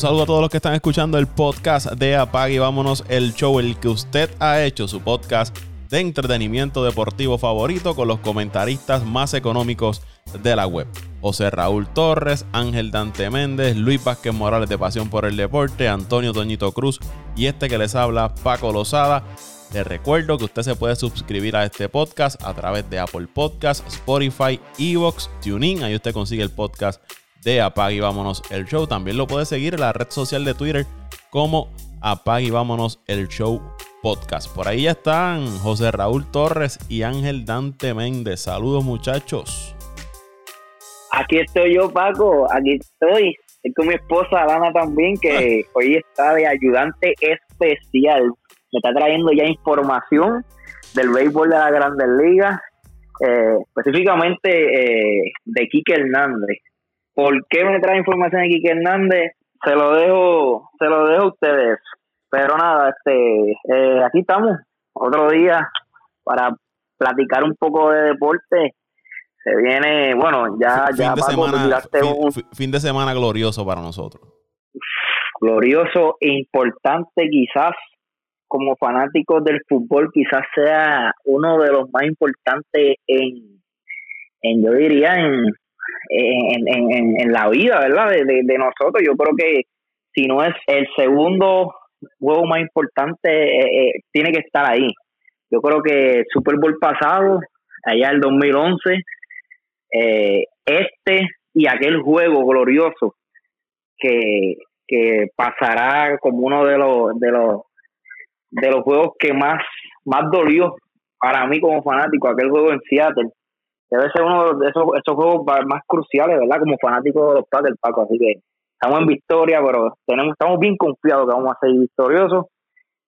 Saludo a todos los que están escuchando el podcast de Apague y Vámonos, el show, el que usted ha hecho, su podcast de entretenimiento deportivo favorito con los comentaristas más económicos de la web. José Raúl Torres, Ángel Dante Méndez, Luis Vázquez Morales de Pasión por el Deporte, Antonio Toñito Cruz y este que les habla, Paco Lozada. Les recuerdo que usted se puede suscribir a este podcast a través de Apple Podcasts, Spotify, Evox, TuneIn. Ahí usted consigue el podcast de Apague y Vámonos el Show. También lo puede seguir en la red social de Twitter como Apague y Vámonos el Show Podcast. Por ahí ya están José Raúl Torres y Ángel Dante Méndez. Saludos muchachos. Aquí estoy yo, Paco. Aquí estoy. Estoy con mi esposa Alana también, que hoy está de ayudante especial. Me está trayendo ya información del béisbol de la Grandes Ligas, eh, específicamente eh, de Quique Hernández. ¿Por qué me trae información de Quique Hernández? Se lo dejo, se lo dejo a ustedes. Pero nada, este, eh, aquí estamos, otro día para platicar un poco de deporte. Se viene, bueno, ya, fin, ya de semana, fin, de semana glorioso para nosotros. Glorioso e importante quizás como fanáticos del fútbol quizás sea uno de los más importantes en, en yo diría en, en, en, en la vida, ¿verdad? De, de, nosotros. Yo creo que si no es el segundo juego más importante, eh, eh, tiene que estar ahí. Yo creo que Super Bowl pasado, allá el 2011, eh, este y aquel juego glorioso que, que pasará como uno de los de los de los juegos que más más dolió para mí como fanático aquel juego en Seattle debe ser uno de esos, esos juegos más cruciales, ¿verdad? Como fanático de los Packers, Paco. Así que estamos en victoria, pero tenemos estamos bien confiados que vamos a ser victoriosos.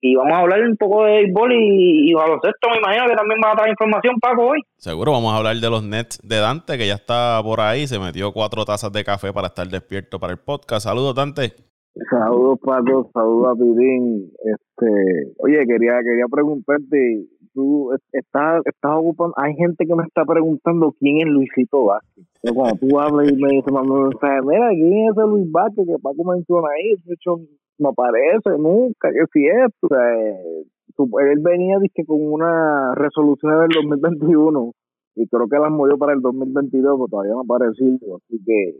Y vamos a hablar un poco de béisbol y, y baloncesto. Me imagino que también va a dar información, Paco, hoy. Seguro, vamos a hablar de los Nets de Dante, que ya está por ahí. Se metió cuatro tazas de café para estar despierto para el podcast. Saludos, Dante. Saludos, Paco. Saludos a Pirín. Este, oye, quería, quería preguntarte, tú estás, estás ocupando, hay gente que me está preguntando quién es Luisito Vázquez. cuando tú hablas y me dices, mira, ¿quién es ese Luis Vázquez que Paco menciona ahí? De hecho, no aparece nunca, que si es, o sea, él venía dije, con una resolución del 2021 y creo que las movió para el 2022, pero todavía no ha aparecido, así que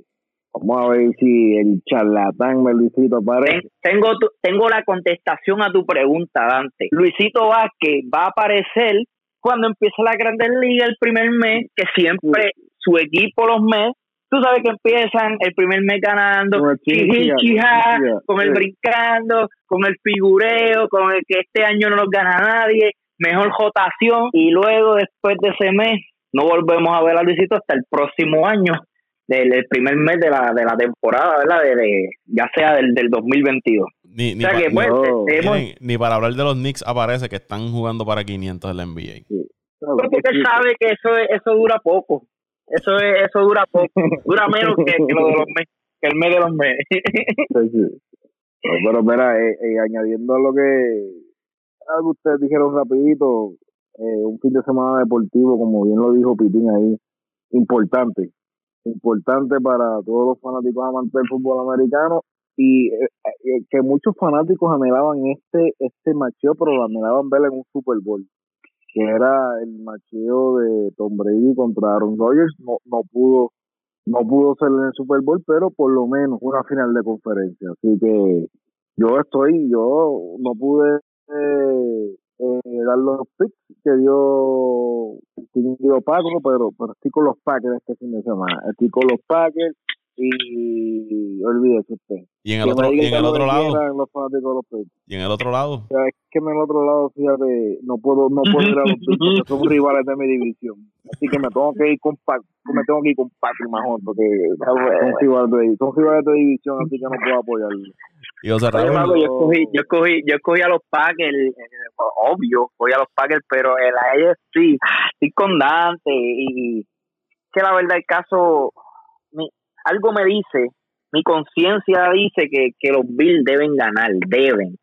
Vamos a ver si el charlatán me Luisito aparece. Tengo, tengo la contestación a tu pregunta, Dante. Luisito Vázquez va a aparecer cuando empieza la Grandes Liga el primer mes, que siempre su equipo los meses, tú sabes que empiezan el primer mes ganando, con el, con el brincando, con el figureo, con el que este año no nos gana nadie, mejor jotación, y luego después de ese mes no volvemos a ver a Luisito hasta el próximo año del, primer mes de la, de la temporada, ¿verdad? De, ya sea del, del 2022. Ni, ni, pues, ni, para hablar de los Knicks aparece que están jugando para 500 en la NBA. porque él sabe que eso eso dura poco. Eso eso dura poco. dura menos que, lo de los meses, que el mes de los meses. pero mira, eh, eh, añadiendo a lo que algo ustedes dijeron rapidito, eh, un fin de semana deportivo, como bien lo dijo Pitín ahí, importante importante para todos los fanáticos amantes del fútbol americano y eh, eh, que muchos fanáticos anhelaban este este macheo pero lo anhelaban ver en un Super Bowl que era el macheo de Tom Brady contra Aaron Rodgers. No no pudo no pudo ser en el Super Bowl pero por lo menos una final de conferencia. Así que yo estoy yo no pude eh, eh, dar los picks que dio, dio Paco, pero, pero estoy con los Packers este fin de semana. Estoy con los Packers y olvídese usted. ¿Y en el otro, ¿y en el otro lado? ¿Y en el otro lado? es que en el otro lado, fíjate, no puedo, no puedo ir a los porque son rivales de mi división. Así que me tengo que ir con Pac, me tengo que ir con Packers mejor porque son rivales, de, son rivales de división, así que no puedo apoyarlos. Y yo, escogí, yo, escogí, yo escogí a los Packers, obvio, voy a los Packers, pero el sí estoy con Dante y que la verdad el caso, algo me dice, mi conciencia dice que, que los Bills deben ganar, deben.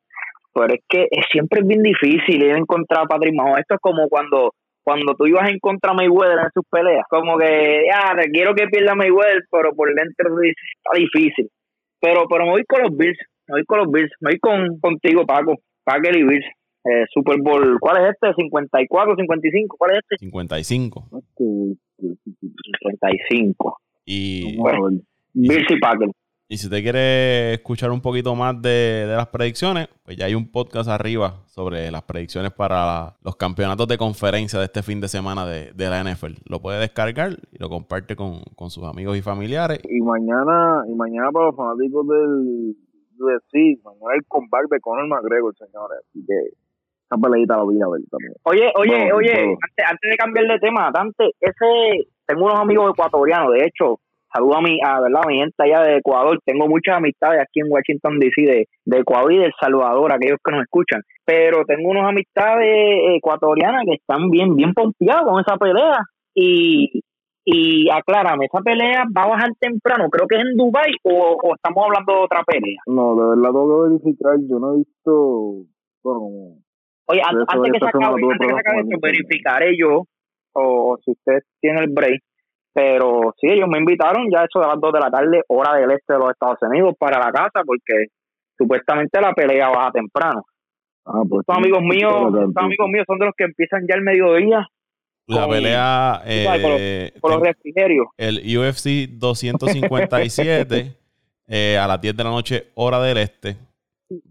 Pero es que siempre es bien difícil ir en contra de Patrick Mahomes. Esto es como cuando cuando tú ibas en contra de Mayweather en sus peleas. Como que, ya, quiero que pierda Mayweather, pero por dentro está difícil. pero, pero me voy con los Bills, me voy con los Bills, me voy con, contigo, Paco, Packer y Bills. Eh, Super Bowl, ¿cuál es este? ¿54, 55? ¿Cuál es este? 55. 55. Y, y Packers. Y si usted quiere escuchar un poquito más de, las predicciones, pues ya hay un podcast arriba sobre las predicciones para los campeonatos de conferencia de este fin de semana de, la NFL. Lo puede descargar y lo comparte con, sus amigos y familiares. Y mañana, y mañana para los fanáticos del UFC, mañana el combate de Conor McGregor, señores. Así que esa peleita la voy a ver también. Oye, oye, oye, antes, antes de cambiar de tema, Dante, ese, tengo unos amigos ecuatorianos, de hecho, saludo a mi, a, ¿verdad? mi gente allá de Ecuador. Tengo muchas amistades aquí en Washington, D.C., de, de Ecuador y de El Salvador, aquellos que nos escuchan. Pero tengo unas amistades ecuatorianas que están bien, bien pompeadas con esa pelea. Y, y aclárame, ¿esa pelea va a bajar temprano? Creo que es en Dubai o, o estamos hablando de otra pelea. No, de verdad tengo que verificar. Yo no he visto. Bueno, Oye, antes, que se acabe, antes que se acabe verificaré yo, o, o si usted tiene el break, pero sí, ellos me invitaron ya eso de las 2 de la tarde, hora del este de los Estados Unidos, para la casa, porque supuestamente la pelea baja temprano. Ah, pues estos amigos míos, estos amigos míos son de los que empiezan ya el mediodía. La pelea eh, por, los, refrigerios. El UFC 257 eh, a las 10 de la noche, hora del este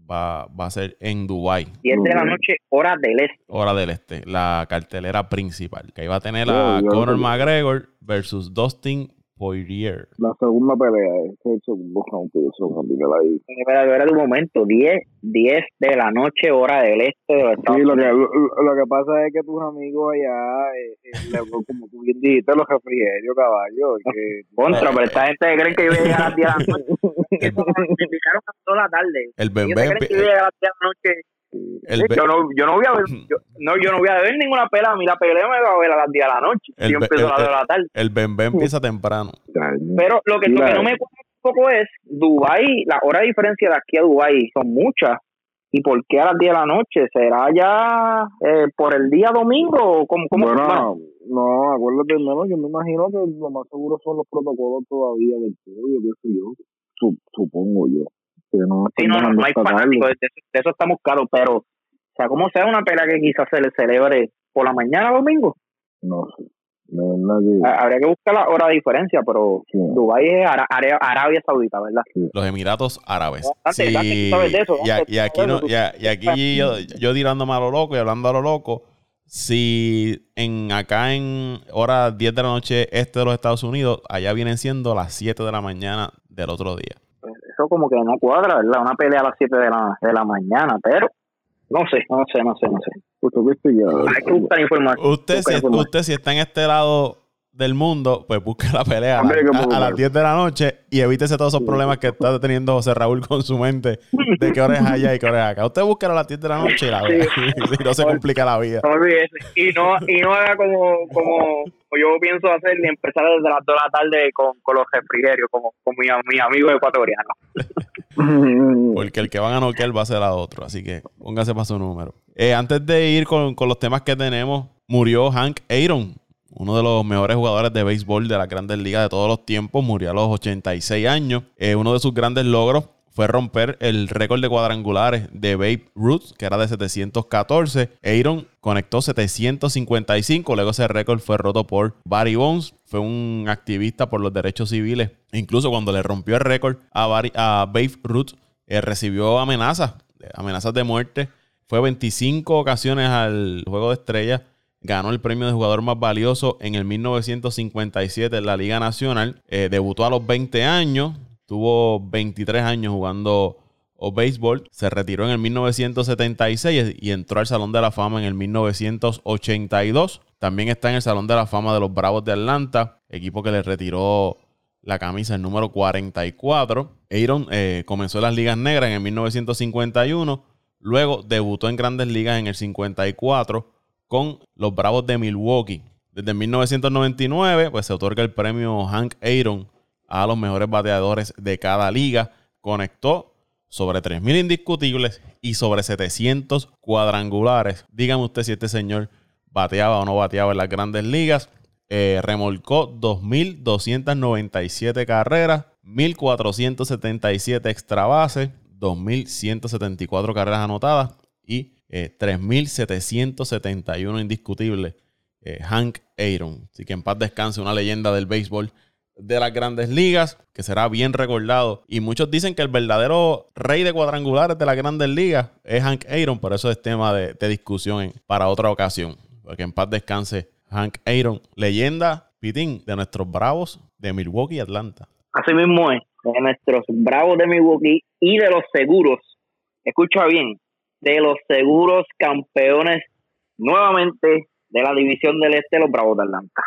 va, va a ser en Dubai 10 de la noche, hora del este. Hora del este, la cartelera principal. Que iba a tener a Conor McGregor versus Dustin Poirier. La segunda pelea es el segundo round ahí. Pero de un momento, 10, 10 de la noche, hora del este de Sí, lo que, lo, que pasa es que tus amigos allá, eh, eh, como tú bien dijiste, los refrigerios, caballo. Que, Contra, pero esta gente cree que yo voy a llegar a las 10 de la noche. me picaron a toda la tarde. El bebé. creen que yo voy a llegar a las 10 de la noche yo, no, yo no voy a ver yo, no, yo no voy a ver ninguna pelea. A mí la pelea me va a ver a las 10 de la noche. El, yo empiezo a las de la tarde. el empieza temprano. Pero lo que, no me cuesta un poco es Dubai la hora de diferencia de aquí a Dubai son muchas. ¿Y por qué a las 10 de la noche? ¿Será ya eh, por el día domingo o cómo? cómo bueno, no, acuérdate, hermano, yo me imagino que lo más seguro son los protocolos todavía del podio, qué sé yo, supongo yo no, sí, no, no, hay fanáticos, de, eso estamos claros, pero, o sea, ¿cómo sea una pelea que quizás se le celebre por la mañana domingo? No sé. Habría que buscar la hora de diferencia, pero Dubái es Arabia Saudita, ¿verdad? Los Emiratos Árabes. sí. y, aquí, no, y, aquí yo, yo tirándome a lo loco y hablando a lo loco, si en acá en hora 10 de la noche este de los Estados Unidos, allá vienen siendo las 7 de la mañana del otro día como que no cuadra, ¿verdad? Una pelea a las 7 de la, de la mañana, pero no sé, no sé, no sé, no sé. Usted, si, usted si está en este lado del mundo, pues busque la pelea a, las 10 de la noche y evítese todos esos problemas que está teniendo José Raúl con su mente de qué hora es allá y qué hora es acá. Usted busque a las 10 de la noche y la ve. y no se complica la vida. No Y no, y no haga como, como yo pienso hacer ni empezar desde las 2 de la tarde con, con los refrigerios, como, con mi, mi amigo ecuatoriano. Porque el que van a noquear va a ser a otro. Así que póngase para su número. Eh, antes de ir con, con los temas que tenemos, murió Hank Aaron uno de los mejores jugadores de béisbol de la grandes ligas de todos los tiempos, murió a los 86 años. Eh, uno de sus grandes logros fue romper el récord de cuadrangulares de Babe Ruth, que era de 714. Aaron conectó 755, luego ese récord fue roto por Barry Bonds, fue un activista por los derechos civiles. Incluso cuando le rompió el récord a, Babe Ruth, eh, recibió amenazas, amenazas de muerte. Fue 25 ocasiones al juego de estrellas ganó el premio de jugador más valioso en el 1957 en la Liga Nacional. Eh, debutó a los 20 años, tuvo 23 años jugando o béisbol. Se retiró en el 1976 y entró al Salón de la Fama en el 1982. También está en el Salón de la Fama de los Bravos de Atlanta, equipo que le retiró la camisa el número 44. Aaron eh, comenzó en las ligas negras en el 1951. Luego debutó en grandes ligas en el 54 con los Bravos de Milwaukee. Desde 1999 pues, se otorga el premio Hank Aaron a los mejores bateadores de cada liga. Conectó sobre 3.000 indiscutibles y sobre 700 cuadrangulares. Dígame usted si este señor bateaba o no bateaba en las grandes ligas. Eh, remolcó 2.297 carreras, 1.477 extra bases, 2.174 carreras anotadas y 3.771 indiscutibles. Hank Aaron. Así que en paz descanse, una leyenda del béisbol de las grandes ligas, que será bien recordado. Y muchos dicen que el verdadero rey de cuadrangulares de las grandes ligas es Hank Aaron, pero eso es tema de, discusión para otra ocasión. Porque en paz descanse Hank Aaron, leyenda, Pitín, de nuestros bravos de Milwaukee y Atlanta. Así mismo es, de nuestros bravos de Milwaukee y de los seguros, escucha bien, de los seguros campeones nuevamente de la división del este, los bravos de Atlanta.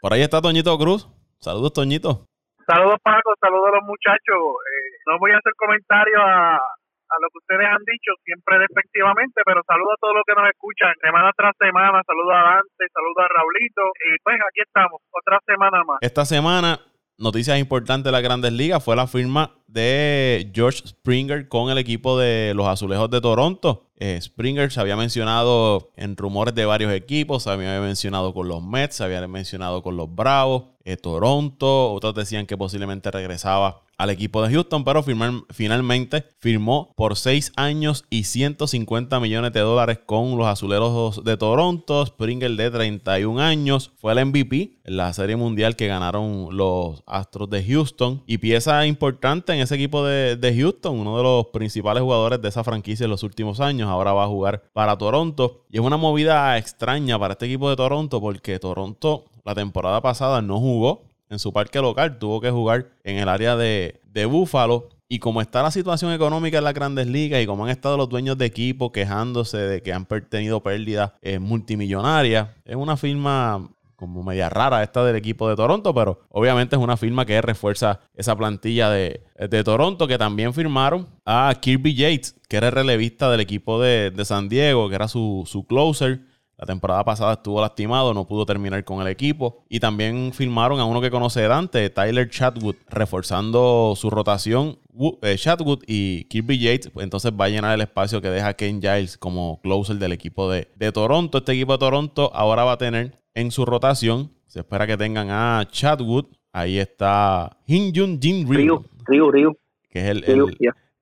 Por ahí está Toñito Cruz. Saludos, Toñito. Saludos, Paco. Saludos a los muchachos. Eh, no voy a hacer comentarios a, a lo que ustedes han dicho, siempre despectivamente, pero saludo a todos los que nos escuchan semana tras semana. Saludos a Dante, saludos a Raulito. Y pues aquí estamos, otra semana más. Esta semana, noticias importantes de las grandes ligas fue la firma de George Springer con el equipo de los Azulejos de Toronto. Eh, Springer se había mencionado en rumores de varios equipos, se había mencionado con los Mets, se había mencionado con los Bravos, eh, Toronto, otros decían que posiblemente regresaba al equipo de Houston, pero finalmente firmó por 6 años y 150 millones de dólares con los azuleros de Toronto. Springer de 31 años fue el MVP en la Serie Mundial que ganaron los Astros de Houston y pieza importante en ese equipo de, de Houston, uno de los principales jugadores de esa franquicia en los últimos años. Ahora va a jugar para Toronto y es una movida extraña para este equipo de Toronto porque Toronto la temporada pasada no jugó en su parque local, tuvo que jugar en el área de, de Búfalo. Y como está la situación económica en las grandes ligas y como han estado los dueños de equipo quejándose de que han tenido pérdidas eh, multimillonarias, es una firma como media rara esta del equipo de Toronto, pero obviamente es una firma que refuerza esa plantilla de, de Toronto, que también firmaron a Kirby Yates, que era el relevista del equipo de, de San Diego, que era su, su closer. La temporada pasada estuvo lastimado, no pudo terminar con el equipo. Y también firmaron a uno que conoce Dante, Tyler Chatwood, reforzando su rotación. Eh, Chatwood y Kirby Yates, pues, entonces va a llenar el espacio que deja Ken Giles como closer del equipo de, Toronto. Este equipo de Toronto ahora va a tener en su rotación, se espera que tengan a Chatwood. Ahí está Hyun Jin Ryu, que es el,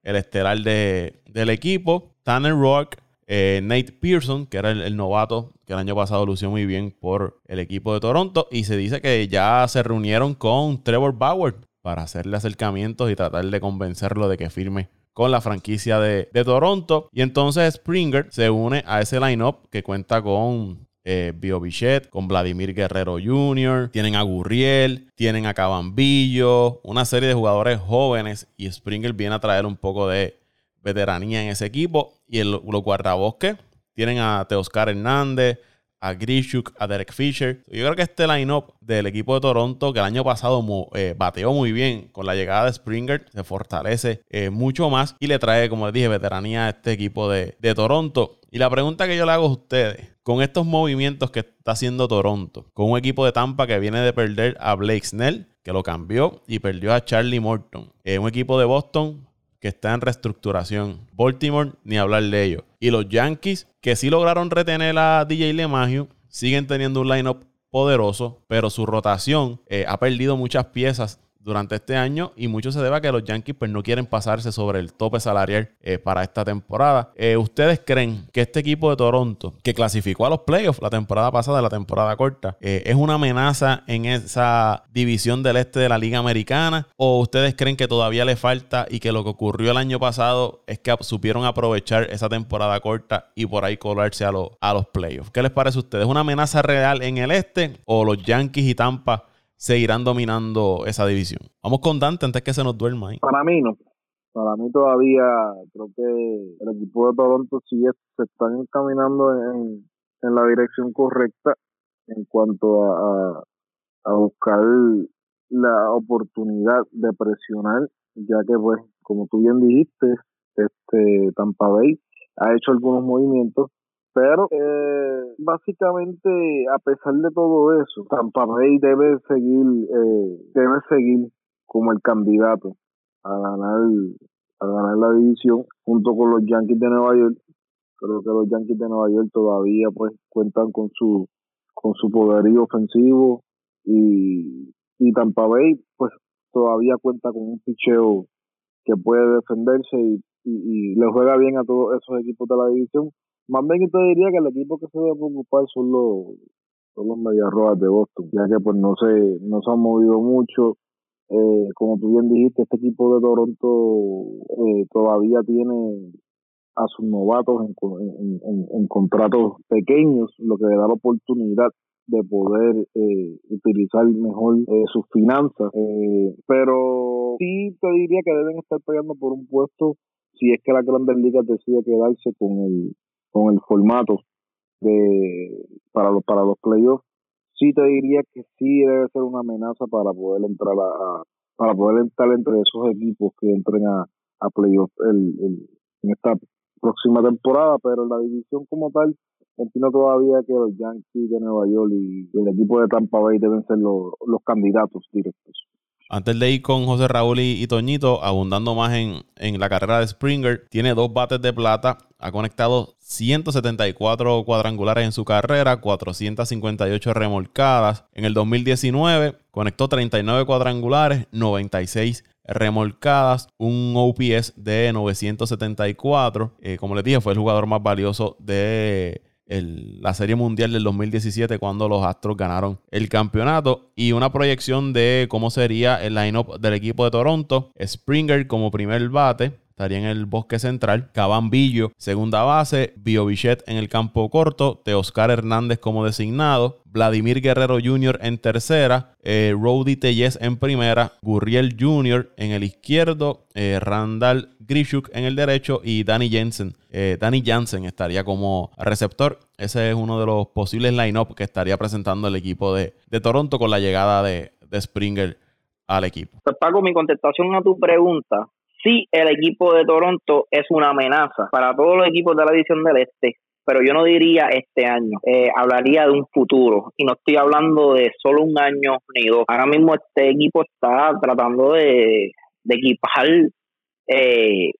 el, estelar de, del equipo. Tanner Rock, eh, Nate Pearson, que era el, novato que el año pasado lució muy bien por el equipo de Toronto. Y se dice que ya se reunieron con Trevor Bauer para hacerle acercamientos y tratar de convencerlo de que firme con la franquicia de, Toronto. Y entonces Springer se une a ese lineup que cuenta con eh, Bio con Vladimir Guerrero Jr., tienen a Gurriel, tienen a Cabambillo, una serie de jugadores jóvenes. Y Springer viene a traer un poco de veteranía en ese equipo. Y el, los guardabosques tienen a Teoscar Hernández, a Grishuk, a Derek Fisher. Yo creo que este line-up del equipo de Toronto, que el año pasado eh, bateó muy bien con la llegada de Springer, se fortalece eh, mucho más y le trae, como les dije, veteranía a este equipo de, de Toronto. Y la pregunta que yo le hago a ustedes, con estos movimientos que está haciendo Toronto, con un equipo de Tampa que viene de perder a Blake Snell, que lo cambió, y perdió a Charlie Morton, eh, un equipo de Boston que está en reestructuración. Baltimore, ni hablar de ellos. Y los Yankees, que sí lograron retener a DJ LeMahieu, siguen teniendo un lineup poderoso, pero su rotación eh, ha perdido muchas piezas durante este año y mucho se debe a que los Yankees pues, no quieren pasarse sobre el tope salarial eh, para esta temporada. Eh, ¿Ustedes creen que este equipo de Toronto, que clasificó a los playoffs la temporada pasada, la temporada corta, eh, es una amenaza en esa división del este de la Liga Americana? ¿O ustedes creen que todavía le falta y que lo que ocurrió el año pasado es que supieron aprovechar esa temporada corta y por ahí colarse a, a los playoffs? ¿Qué les parece a ustedes? ¿Es una amenaza real en el este o los Yankees y Tampa? Seguirán dominando esa división. Vamos con Dante antes que se nos duerma ahí. Para mí no. Para mí todavía creo que el equipo de Toronto sigue se están encaminando en, en la dirección correcta en cuanto a, a, buscar la oportunidad de presionar, ya que pues como tú bien dijiste, este Tampa Bay ha hecho algunos movimientos pero eh, básicamente, a pesar de todo eso, Tampa Bay debe seguir, eh, debe seguir como el candidato a ganar, a ganar la división junto con los Yankees de Nueva York. Creo que los Yankees de Nueva York todavía pues cuentan con su con su poderío ofensivo y, y Tampa Bay pues todavía cuenta con un picheo que puede defenderse y, y, le juega bien a todos esos equipos de la división. Más bien te diría que el equipo que se debe preocupar son los, son los de Boston, ya que pues no se, no se han movido mucho. Eh, como tú bien dijiste, este equipo de Toronto eh, todavía tiene a sus novatos en, en, en, contratos pequeños, lo que le da la oportunidad de poder eh, utilizar mejor eh, sus finanzas. Eh, pero sí te diría que deben estar peleando por un puesto si es que la Grandes Ligas decide quedarse con el, con el formato de para los, para los playoffs. Sí te diría que sí debe ser una amenaza para poder entrar a, para poder entrar entre esos equipos que entren a, a playoffs el, el, en esta próxima temporada, pero la división como tal entiendo todavía que los Yankees de Nueva York y, el equipo de Tampa Bay deben ser los, candidatos directos. Antes de ir con José Raúl y, Toñito, abundando más en, en, la carrera de Springer, tiene dos bates de plata, ha conectado 174 cuadrangulares en su carrera, 458 remolcadas. En el 2019 conectó 39 cuadrangulares, 96 remolcadas, un OPS de 974. Eh, como les dije, fue el jugador más valioso de la Serie Mundial del 2017 cuando los Astros ganaron el campeonato y una proyección de cómo sería el lineup del equipo de Toronto. Springer como primer bate, estaría en el bosque central. Cabambillo, segunda base. Biobichet en el campo corto. Teoscar Hernández como designado. Vladimir Guerrero Jr. en tercera. Eh, Rody Tellez en primera. Gurriel Jr. en el izquierdo. Eh, Randall Grishuk en el derecho. Y Danny Jensen. Eh, Danny Jansen estaría como receptor. Ese es uno de los posibles line-up que estaría presentando el equipo de, Toronto con la llegada de, de Springer al equipo. Pues Paco, mi contestación a tu pregunta sí el equipo de Toronto es una amenaza para todos los equipos de la división del Este, pero yo no diría este año, eh, hablaría de un futuro y no estoy hablando de solo un año ni dos. Ahora mismo este equipo está tratando de, equipar eh,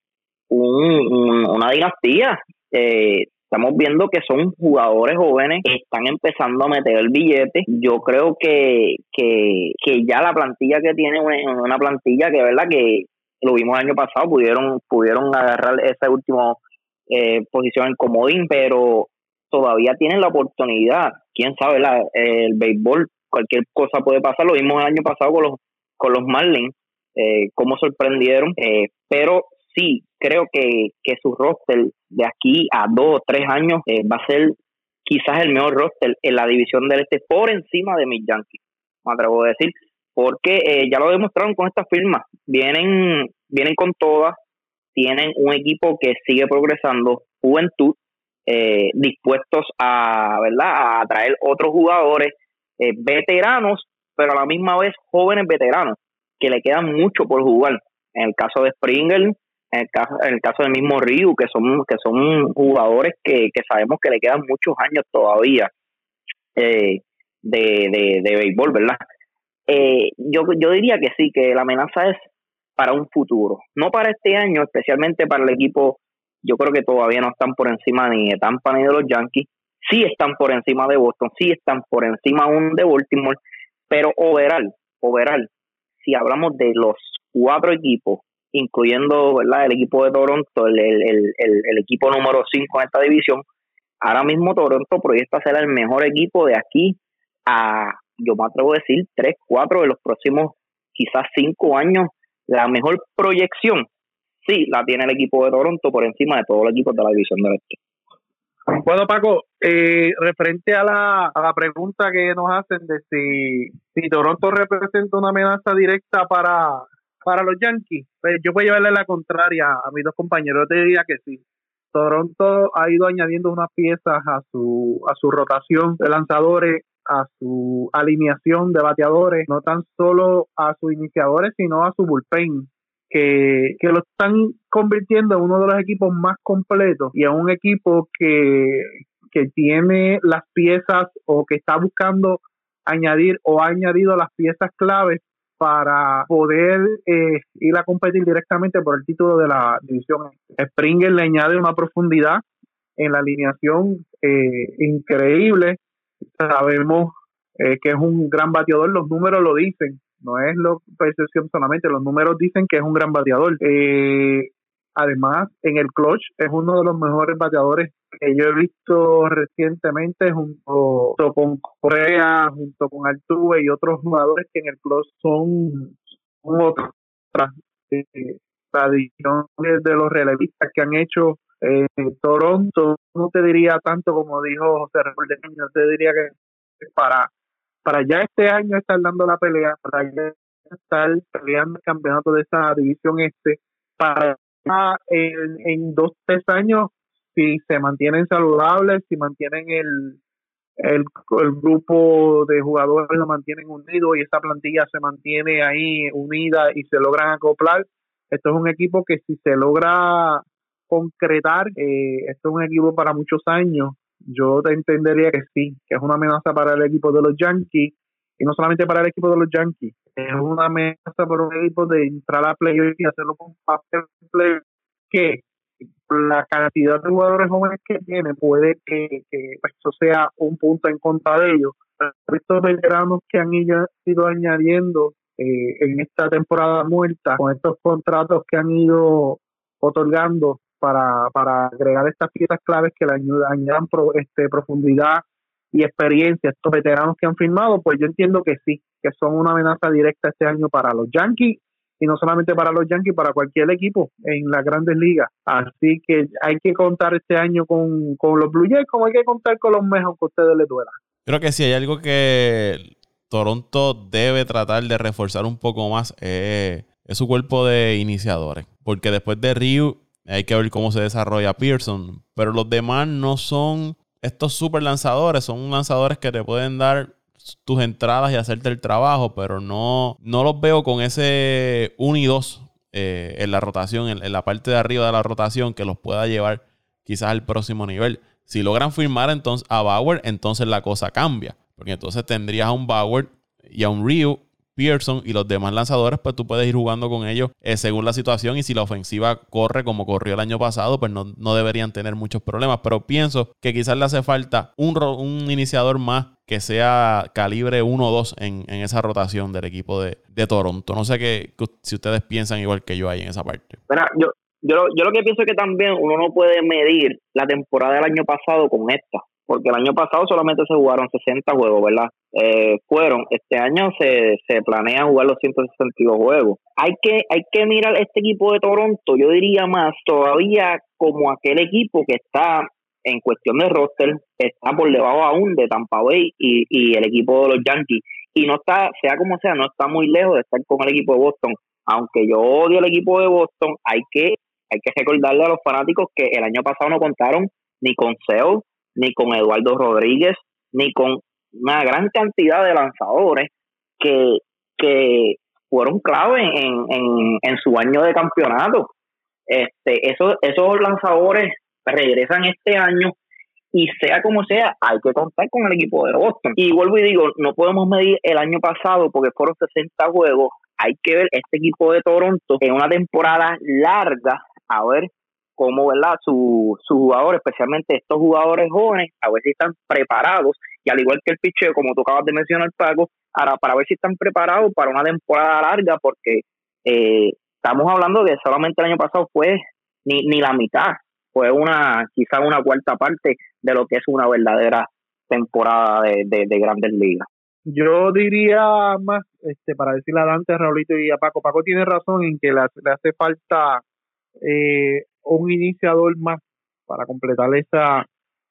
una dinastía. Eh, estamos viendo que son jugadores jóvenes que están empezando a meter el billete. Yo creo que, que, que ya la plantilla que tiene una, una plantilla que verdad que lo vimos el año pasado, pudieron, pudieron agarrar esa última eh, posición en comodín, pero todavía tienen la oportunidad. Quién sabe, la, el béisbol, cualquier cosa puede pasar. Lo vimos el año pasado con los, con los Marlins, eh, cómo sorprendieron, eh, pero sí, creo que, que su roster de aquí a dos o tres años eh, va a ser quizás el mejor roster en la división del este por encima de mis Yankees, me atrevo a decir porque eh, ya lo demostraron con esta firma. Vienen, vienen con todas, tienen un equipo que sigue progresando, juventud, eh, dispuestos a, ¿verdad? a atraer otros jugadores eh, veteranos, pero a la misma vez jóvenes veteranos, que le quedan mucho por jugar. En el caso de Springer, en el caso, en el caso del mismo Ryu, que son, que son jugadores que, que sabemos que le quedan muchos años todavía de, de, de béisbol, ¿verdad? Eh, yo, yo diría que sí, que la amenaza es para un futuro, no para este año, especialmente para el equipo, yo creo que todavía no están por encima ni de Tampa ni de los Yankees, sí están por encima de Boston, sí están por encima aún de Baltimore, pero overall, overall, si hablamos de los cuatro equipos, incluyendo ¿verdad? el equipo de Toronto, el, el, el, equipo número 5 en esta división, ahora mismo Toronto proyecta ser el mejor equipo de aquí a yo me atrevo a decir, tres, cuatro de los próximos quizás cinco años, la mejor proyección, sí, la tiene el equipo de Toronto por encima de todos los equipos de la división del este. Bueno, Paco, eh, referente a la, a la pregunta que nos hacen de si, si Toronto representa una amenaza directa para, para los Yankees, pues yo voy a llevarle la contraria a mis dos compañeros. Yo te diría que sí. Toronto ha ido añadiendo unas piezas a su, a su rotación de lanzadores a su alineación de bateadores, no tan solo a sus iniciadores, sino a su bullpen, que, que lo están convirtiendo en uno de los equipos más completos y en un equipo que, que tiene las piezas o que está buscando añadir o ha añadido las piezas claves para poder eh, ir a competir directamente por el título de la división. Springer le añade una profundidad en la alineación eh, increíble sabemos eh, que es un gran bateador, los números lo dicen. no es lo percepción solamente, los números dicen que es un gran bateador. Eh, además, en el clutch es uno de los mejores bateadores que yo he visto recientemente junto, con Correa, junto con Altuve y otros jugadores que en el clutch son, otras eh, tradiciones de los relevistas que han hecho eh, Toronto. No te diría tanto como dijo José de yo te diría que para para ya este año estar dando la pelea, para ya estar peleando el campeonato de esa división este, para en, en dos, tres años, si se mantienen saludables, si mantienen el, el, grupo de jugadores lo mantienen unido y esa plantilla se mantiene ahí unida y se logran acoplar. Esto es un equipo que si se logra concretar, eh, esto es un equipo para muchos años yo te entendería que sí, que es una amenaza para el equipo de los Yankees, y no solamente para el equipo de los Yankees, es una amenaza para un equipo de entrar a playoffs y hacerlo con papel que la cantidad de jugadores jóvenes que tiene puede que, eso sea un punto en contra de ellos. Estos veteranos que han ido añadiendo eh, en esta temporada muerta, con estos contratos que han ido otorgando, para, para agregar estas piezas claves que le añadan este, profundidad y experiencia a estos veteranos que han firmado, pues yo entiendo que sí, que son una amenaza directa este año para los Yankees y no solamente para los Yankees, para cualquier equipo en las grandes ligas. Así que hay que contar este año con, los Blue Jays como hay que contar con los mejores que ustedes les duela. Creo que sí, hay algo que Toronto debe tratar de reforzar un poco más, eh, es su cuerpo de iniciadores. Porque después de Ryu hay que ver cómo se desarrolla Pearson. Pero los demás no son estos super lanzadores. Son lanzadores que te pueden dar tus entradas y hacerte el trabajo. Pero no, no los veo con ese 1 y 2 eh, en la rotación, en, la parte de arriba de la rotación, que los pueda llevar quizás al próximo nivel. Si logran firmar entonces a Bauer, entonces la cosa cambia. Porque entonces tendrías a un Bauer y a un Ryu Pearson y los demás lanzadores, pues tú puedes ir jugando con ellos eh, según la situación y si la ofensiva corre como corrió el año pasado, pues no, no deberían tener muchos problemas. Pero pienso que quizás le hace falta un, un iniciador más que sea calibre 1 o 2 en, en, esa rotación del equipo de, Toronto. No sé qué, si ustedes piensan igual que yo ahí en esa parte. yo, yo, yo lo que pienso es que también uno no puede medir la temporada del año pasado con esta porque el año pasado solamente se jugaron 60 juegos, ¿verdad? Eh, fueron, este año se, se planea jugar los 162 juegos. Hay que, hay que mirar este equipo de Toronto, yo diría más todavía como aquel equipo que está en cuestión de roster, está por debajo aún de Tampa Bay y, y el equipo de los Yankees. Y no está, sea como sea, no está muy lejos de estar con el equipo de Boston. Aunque yo odio el equipo de Boston, hay que, hay que recordarle a los fanáticos que el año pasado no contaron ni con Seo, ni con Eduardo Rodríguez, ni con una gran cantidad de lanzadores que, que fueron clave en, en, en su año de campeonato. Este, esos, esos lanzadores regresan este año y sea como sea, hay que contar con el equipo de Boston. Y vuelvo y digo, no podemos medir el año pasado porque fueron 60 juegos. Hay que ver este equipo de Toronto en una temporada larga, a ver cómo ¿verdad? Sus su jugadores, especialmente estos jugadores jóvenes, a ver si están preparados, y al igual que el picheo, como tú acabas de mencionar, Paco, para, para ver si están preparados para una temporada larga, porque eh, estamos hablando de solamente el año pasado fue ni, ni la mitad, fue una quizás una cuarta parte de lo que es una verdadera temporada de, de, grandes ligas. Yo diría más, este, para decirle a Dante, Raulito y a Paco, Paco tiene razón en que le hace falta eh, un iniciador más para completar esa,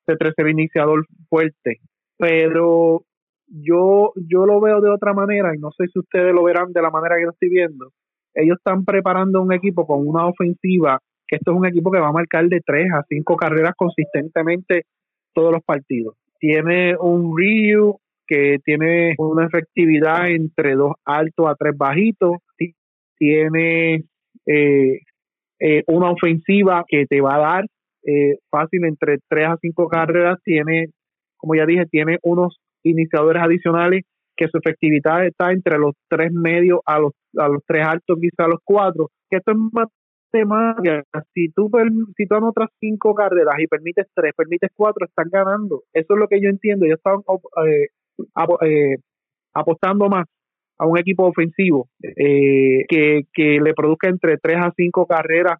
ese tercer iniciador fuerte. Pero yo, yo lo veo de otra manera y no sé si ustedes lo verán de la manera que lo estoy viendo. Ellos están preparando un equipo con una ofensiva, que esto es un equipo que va a marcar de tres a cinco carreras consistentemente todos los partidos. Tiene un Ryu que tiene una efectividad entre dos altos a tres bajitos. Tiene eh, eh, una ofensiva que te va a dar eh, fácil entre 3 a 5 carreras, tiene, como ya dije, tiene unos iniciadores adicionales que su efectividad está entre los tres medios a los, a los tres altos, quizá a los cuatro, que esto es matemática. Si tú, si tú anotas cinco carreras y permites tres, permites cuatro, están ganando. Eso es lo que yo entiendo. Yo estaba eh, apostando más a un equipo ofensivo eh, que, que le produzca entre 3 a 5 carreras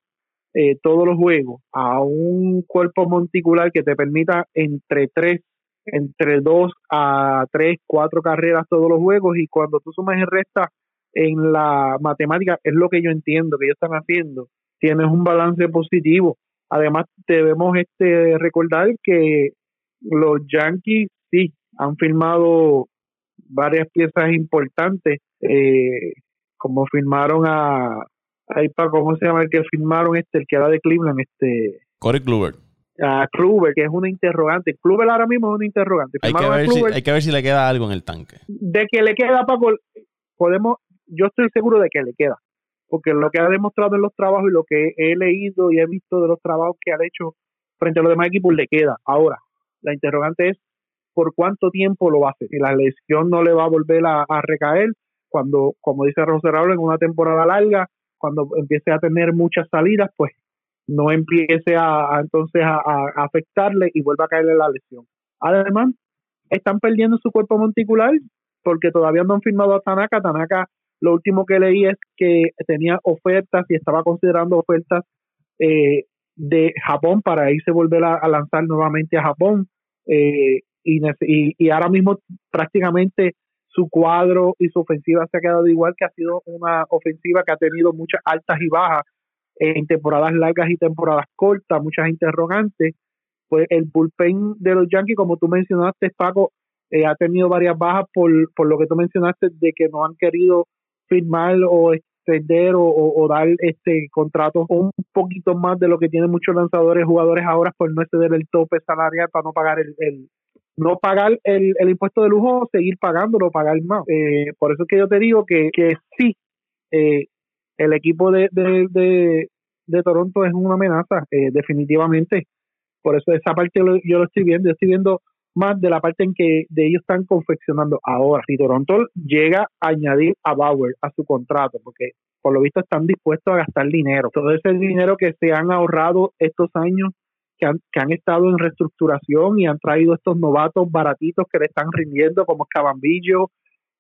eh, todos los juegos a un cuerpo monticular que te permita entre 3 entre 2 a 3, 4 carreras todos los juegos y cuando tú sumas el resta en la matemática es lo que yo entiendo que ellos están haciendo. Tienes un balance positivo. Además debemos este recordar que los Yankees sí han firmado varias piezas importantes eh, como firmaron a ahí para cómo se llama el que firmaron este el que era de Cleveland este Corey Kluber. a Kluber que es una interrogante. Kluber ahora mismo es una interrogante. Hay que, ver si, hay que ver si le queda algo en el tanque. De que le queda Paco podemos yo estoy seguro de que le queda porque lo que ha demostrado en los trabajos y lo que he leído y he visto de los trabajos que ha hecho frente a los demás equipos le queda. Ahora la interrogante es por cuánto tiempo lo va a hacer si la lesión no le va a volver a, recaer cuando como dice Roserable en una temporada larga cuando empiece a tener muchas salidas, pues no empiece a, entonces a, afectarle y vuelva a caerle la lesión. Además, están perdiendo su cuerpo monticular porque todavía no han firmado a Tanaka. Tanaka, lo último que leí es que tenía ofertas y estaba considerando ofertas eh, de Japón para irse volver a, lanzar nuevamente a Japón. Eh, y, y ahora mismo prácticamente su cuadro y su ofensiva se ha quedado igual, que ha sido una ofensiva que ha tenido muchas altas y bajas en temporadas largas y temporadas cortas, muchas interrogantes. Pues el bullpen de los Yankees, como tú mencionaste, Paco, eh, ha tenido varias bajas por, por lo que tú mencionaste de que no han querido firmar o extender o, dar este contratos un poquito más de lo que tienen muchos lanzadores jugadores ahora por no exceder el tope salarial para no pagar el, no pagar el, el impuesto de lujo, seguir pagándolo, pagar más. Eh, por eso es que yo te digo que, que sí, eh, el equipo de, de, de, Toronto es una amenaza, eh, definitivamente. Por eso esa parte yo lo estoy viendo, yo estoy viendo más de la parte en que de ellos están confeccionando ahora. Si Toronto llega a añadir a Bauer a su contrato, porque por lo visto están dispuestos a gastar dinero, todo ese dinero que se han ahorrado estos años que han, que han estado en reestructuración y han traído estos novatos baratitos que le están rindiendo, como es Cabambillo,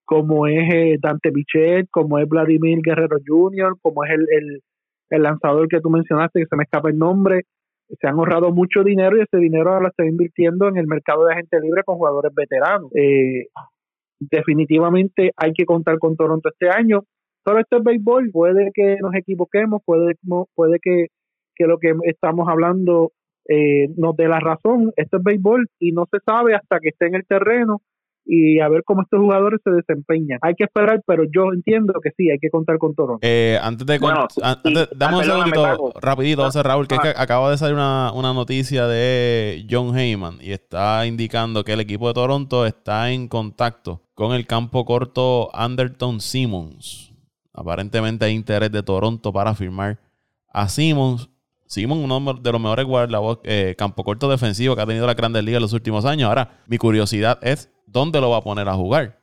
como es eh, Dante Bichet, como es Vladimir Guerrero Jr., como es el, el, el, lanzador que tú mencionaste, que se me escapa el nombre. Se han ahorrado mucho dinero y ese dinero ahora lo están invirtiendo en el mercado de gente libre con jugadores veteranos. Eh, definitivamente hay que contar con Toronto este año. Pero este es béisbol, puede que nos equivoquemos, puede, puede que, que lo que estamos hablando eh, nos dé la razón. Esto es béisbol y no se sabe hasta que esté en el terreno y a ver cómo estos jugadores se desempeñan. Hay que esperar, pero yo entiendo que sí, hay que contar con Toronto. Eh, antes de... dame un segundito, rapidito, José Raúl, que, es que ah. acaba de salir una, una, noticia de John Heyman y está indicando que el equipo de Toronto está en contacto con el campo corto Anderton Simmons. Aparentemente hay interés de Toronto para firmar a Simmons Simon, uno de los mejores guardabotas, eh, campo corto defensivo que ha tenido la Grandes Ligas en los últimos años. Ahora, mi curiosidad es dónde lo va a poner a jugar.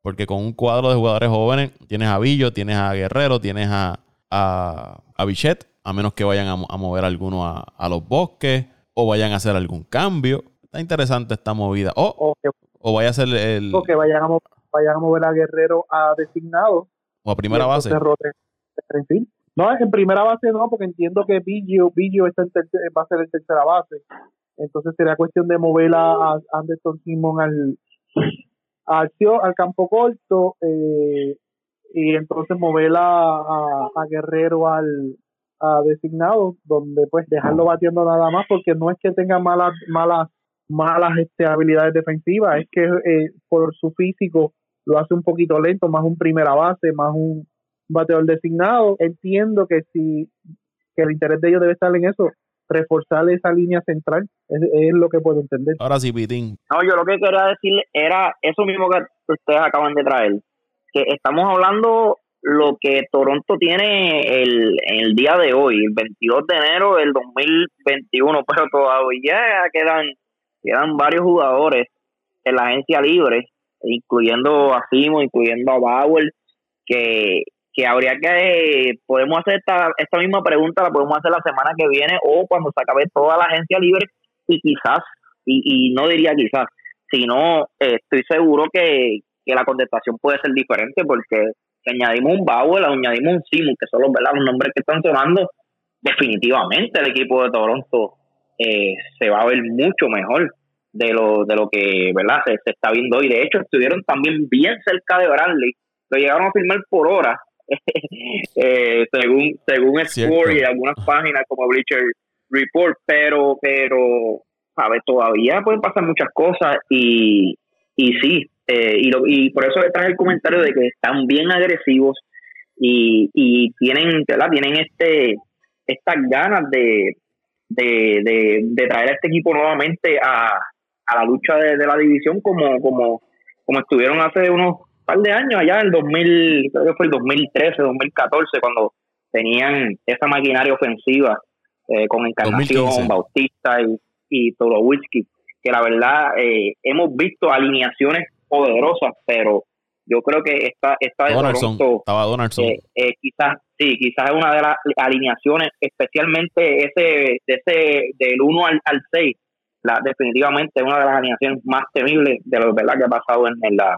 Porque con un cuadro de jugadores jóvenes, tienes a Villo, tienes a Guerrero, tienes a, a, a Bichette, a menos que vayan a, mover alguno a, los bosques o vayan a hacer algún cambio. Está interesante esta movida. O, o, vaya a ser el. O que vayan a, vayan a mover a Guerrero a designado. O a primera base. No, en primera base no, porque entiendo que Biggio, Biggio está va a ser en tercera base. Entonces sería cuestión de mover a, Anderson Simon al, al, campo corto eh, y entonces mover a, a, Guerrero al a designado, donde pues dejarlo batiendo nada más, porque no es que tenga malas malas malas este, habilidades defensivas, es que eh, por su físico lo hace un poquito lento, más un primera base, más un bateador designado. Entiendo que si que el interés de ellos debe estar en eso, reforzar esa línea central, es, lo que puedo entender. Ahora sí, Pitín. No, yo lo que quería decirle era eso mismo que ustedes acaban de traer, que estamos hablando lo que Toronto tiene el, el día de hoy, el 22 de enero del 2021, pero todavía quedan, quedan varios jugadores en la agencia libre, incluyendo a Simo, incluyendo a Bauer, que, que habría que, podemos hacer esta, esta misma pregunta, la podemos hacer la semana que viene o cuando se acabe toda la agencia libre y quizás, y, y no diría quizás, sino eh, estoy seguro que, que la contestación puede ser diferente porque añadimos un Bauer, añadimos un Simmons, que son los, ¿verdad? los nombres que están sonando, definitivamente el equipo de Toronto eh, se va a ver mucho mejor de lo, de lo que verdad se, está viendo hoy. De hecho, estuvieron también bien cerca de Bradley, lo llegaron a firmar por hora, eh, según según Score y algunas páginas como Bleacher Report, pero pero a ver, todavía pueden pasar muchas cosas y, y sí, eh, y, lo, y por eso traje el comentario de que están bien agresivos y, y tienen, ¿verdad? tienen este estas ganas de, de, de, traer a este equipo nuevamente a, a la lucha de, la división como, como, como estuvieron hace unos par de años, allá en el 2000, creo que fue el 2013, 2014, cuando tenían esa maquinaria ofensiva eh, con Encarnación, Bautista y, y Whisky, que la verdad eh, hemos visto alineaciones poderosas, pero yo creo que esta, esta de Donaldson, estaba Donaldson. Eh, eh, quizás, sí, quizás es una de las alineaciones, especialmente ese, de ese del 1 al, al 6, la, definitivamente una de las alineaciones más temibles de lo ¿verdad? que ha pasado en, en la,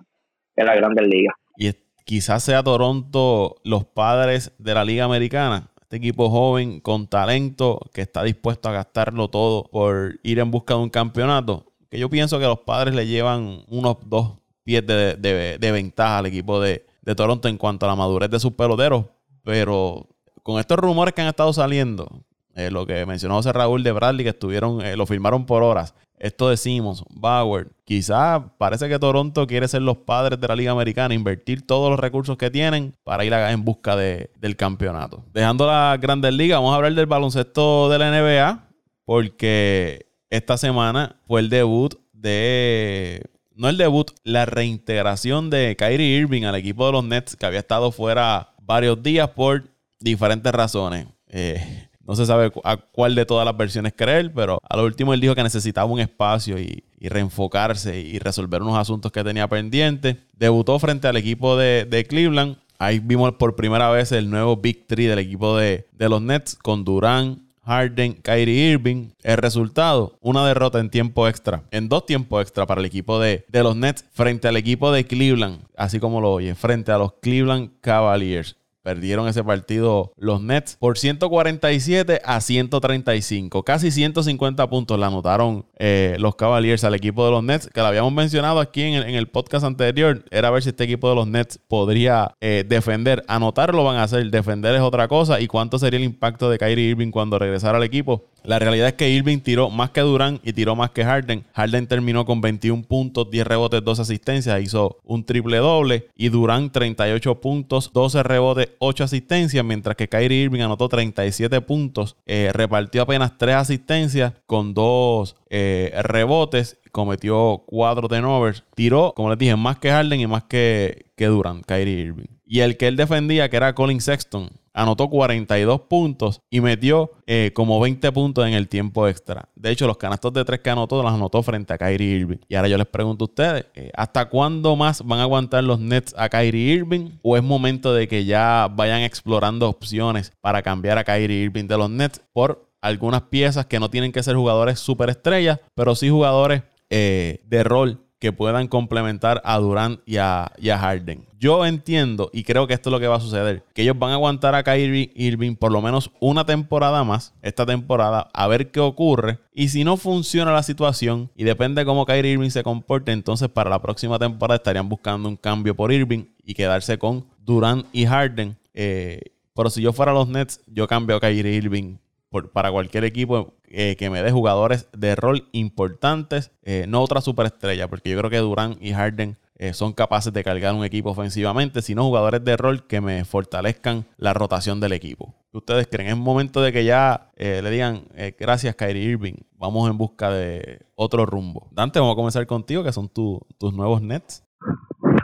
en la Grandes Ligas. Y quizás sea Toronto los padres de la Liga Americana. Este equipo joven con talento que está dispuesto a gastarlo todo por ir en busca de un campeonato. Que yo pienso que los padres le llevan unos dos pies de, ventaja al equipo de, Toronto en cuanto a la madurez de sus peloteros. Pero con estos rumores que han estado saliendo, eh, lo que mencionó José Raúl de Bradley, que estuvieron, eh, lo firmaron por horas. Esto decimos, Bauer, quizás parece que Toronto quiere ser los padres de la Liga Americana, invertir todos los recursos que tienen para ir en busca del campeonato. Dejando la Grandes Ligas, vamos a hablar del baloncesto de la NBA, porque esta semana fue el debut de no el debut, la reintegración de Kyrie Irving al equipo de los Nets, que había estado fuera varios días por diferentes razones. Eh, no se sabe a cuál de todas las versiones creer, pero a lo último él dijo que necesitaba un espacio y, reenfocarse y resolver unos asuntos que tenía pendientes. Debutó frente al equipo de, Cleveland. Ahí vimos por primera vez el nuevo Big Three del equipo de, de los Nets con Durán, Harden, Kyrie Irving. El resultado, una derrota en tiempo extra, en dos tiempos extra para el equipo de, de los Nets frente al equipo de Cleveland, así como lo oye, frente a los Cleveland Cavaliers. Perdieron ese partido los Nets por 147 a 135. Casi 150 puntos le anotaron eh, los Cavaliers al equipo de los Nets, que lo habíamos mencionado aquí en el, podcast anterior. Era ver si este equipo de los Nets podría eh, defender. Anotar lo van a hacer, defender es otra cosa. ¿Y cuánto sería el impacto de Kyrie Irving cuando regresara al equipo? La realidad es que Irving tiró más que Durán y tiró más que Harden. Harden terminó con 21 puntos, 10 rebotes, 2 asistencias, hizo un triple doble. Y Durán 38 puntos, 12 rebotes, 8 asistencias, mientras que Kyrie Irving anotó 37 puntos, eh, repartió apenas 3 asistencias con 2 eh, rebotes, cometió 4 turnovers. Tiró, como les dije, más que Harden y más que, que Durán, Kyrie Irving. Y el que él defendía, que era Colin Sexton, anotó 42 puntos y metió eh, como 20 puntos en el tiempo extra. De hecho, los canastos de tres que anotó los anotó frente a Kyrie Irving. Y ahora yo les pregunto a ustedes, eh, ¿hasta cuándo más van a aguantar los Nets a Kyrie Irving? ¿O es momento de que ya vayan explorando opciones para cambiar a Kyrie Irving de los Nets por algunas piezas que no tienen que ser jugadores superestrellas, pero sí jugadores eh, de rol que puedan complementar a Durant y a, Harden. Yo entiendo y creo que esto es lo que va a suceder, que ellos van a aguantar a Kyrie Irving por lo menos una temporada más, esta temporada, a ver qué ocurre. Y si no funciona la situación y depende cómo Kyrie Irving se comporte, entonces para la próxima temporada estarían buscando un cambio por Irving y quedarse con Durant y Harden. Eh, pero si yo fuera los Nets, yo cambio a Kyrie Irving para cualquier equipo eh, que me dé jugadores de rol importantes, eh, no otra superestrella, porque yo creo que Durán y Harden eh, son capaces de cargar un equipo ofensivamente, sino jugadores de rol que me fortalezcan la rotación del equipo. ¿Ustedes creen? Es momento de que ya le digan gracias Kyrie Irving, vamos en busca de otro rumbo. Dante, vamos a comenzar contigo, que son tus nuevos Nets.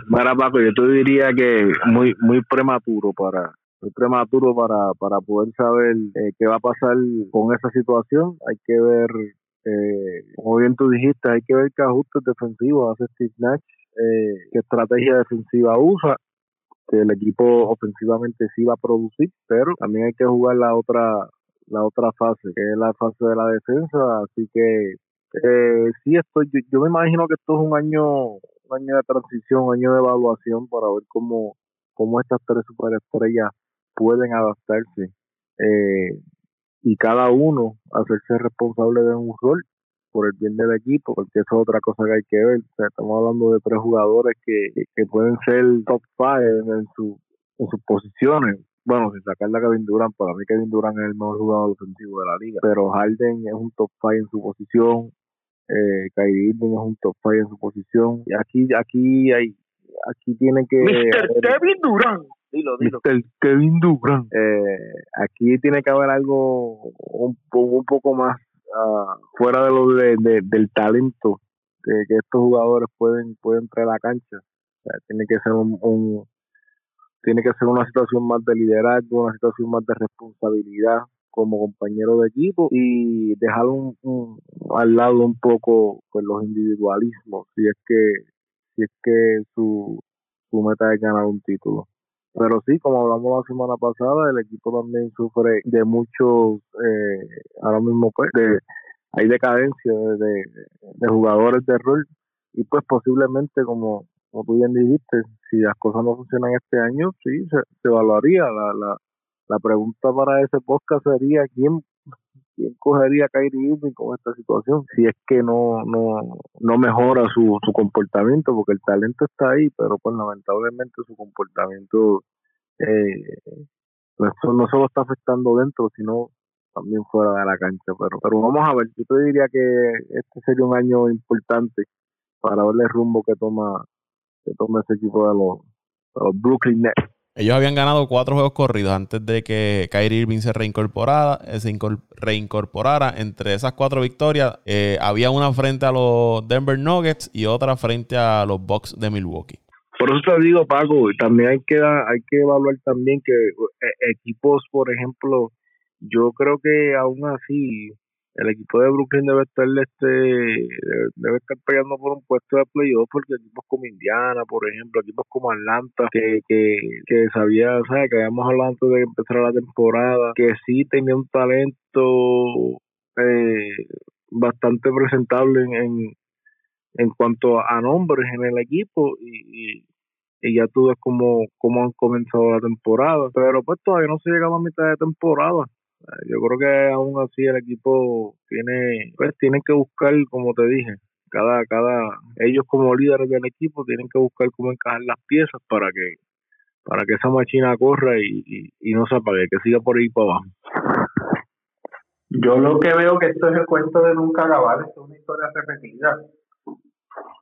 Mira, Paco, yo te diría que muy muy prematuro para, muy prematuro para, para poder saber eh, qué va a pasar con esa situación. Hay que ver, eh, como bien tú dijiste, hay que ver qué ajustes defensivos hace Steve Nash, eh, qué estrategia defensiva usa, que el equipo ofensivamente sí va a producir, pero también hay que jugar la otra la otra fase, que es la fase de la defensa, así que eh, sí estoy, yo, yo me imagino que esto es un año año de transición, un año de evaluación para ver cómo, cómo estas tres superestrellas pueden adaptarse eh, y cada uno hacerse responsable de un rol por el bien del equipo, porque eso es otra cosa que hay que ver. estamos hablando de tres jugadores que, que pueden ser top five en, su, en sus posiciones. Bueno, sin sacar a Kevin Durant, para mí Kevin Durant es el mejor jugador ofensivo de la liga, pero Harden es un top five en su posición, eh, Kyrie Irving es un top five en su posición, y aquí, aquí hay, aquí tiene que... Mr. Kevin Durant. Dilo, dilo. Mr. Kevin Durant. Eh, aquí tiene que haber algo un, un poco más uh, fuera de lo de, del talento que, que, estos jugadores pueden pueden traer a la cancha. tiene que ser un, tiene que ser una situación más de liderazgo, una situación más de responsabilidad como compañero de equipo y dejar un, al lado un poco pues, los individualismos si es que si es que su, su meta es ganar un título. Pero sí, como hablamos la semana pasada, el equipo también sufre de muchos, eh, ahora mismo pues, de, hay decadencia de, de, jugadores de rol y pues posiblemente como, como tú bien dijiste, si las cosas no funcionan este año, sí, se, se evaluaría. La, la, la pregunta para ese podcast sería quién quién cogería a Kyrie Irving con esta situación si es que no no no mejora su, su comportamiento porque el talento está ahí pero pues lamentablemente su comportamiento eh, no, no solo está afectando dentro sino también fuera de la cancha pero pero vamos a ver yo te diría que este sería un año importante para ver el rumbo que toma que toma ese equipo de los, de los Brooklyn Nets ellos habían ganado cuatro juegos corridos antes de que Kyrie Irving se reincorporara. Eh, se reincorporara. Entre esas cuatro victorias, eh, había una frente a los Denver Nuggets y otra frente a los Bucks de Milwaukee. Por eso te digo, Paco, también hay que, hay que evaluar también que eh, equipos, por ejemplo, yo creo que aún así el equipo de Brooklyn debe estar este debe estar peleando por un puesto de playoff porque equipos como Indiana por ejemplo equipos como Atlanta que que, que sabía sea que habíamos hablado antes de empezar la temporada que sí tenía un talento eh, bastante presentable en, en, cuanto a nombres en el equipo y, y ya tú ves cómo, cómo han comenzado la temporada. Pero pues todavía no se llegaba a mitad de temporada yo creo que aún así el equipo tiene, pues tienen que buscar, como te dije, cada, cada, ellos como líderes del equipo tienen que buscar cómo encajar las piezas para que, para que esa máquina corra y, y, no se apague, que siga por ahí para abajo. Yo lo que veo que esto es el cuento de nunca acabar, esto es una historia repetida.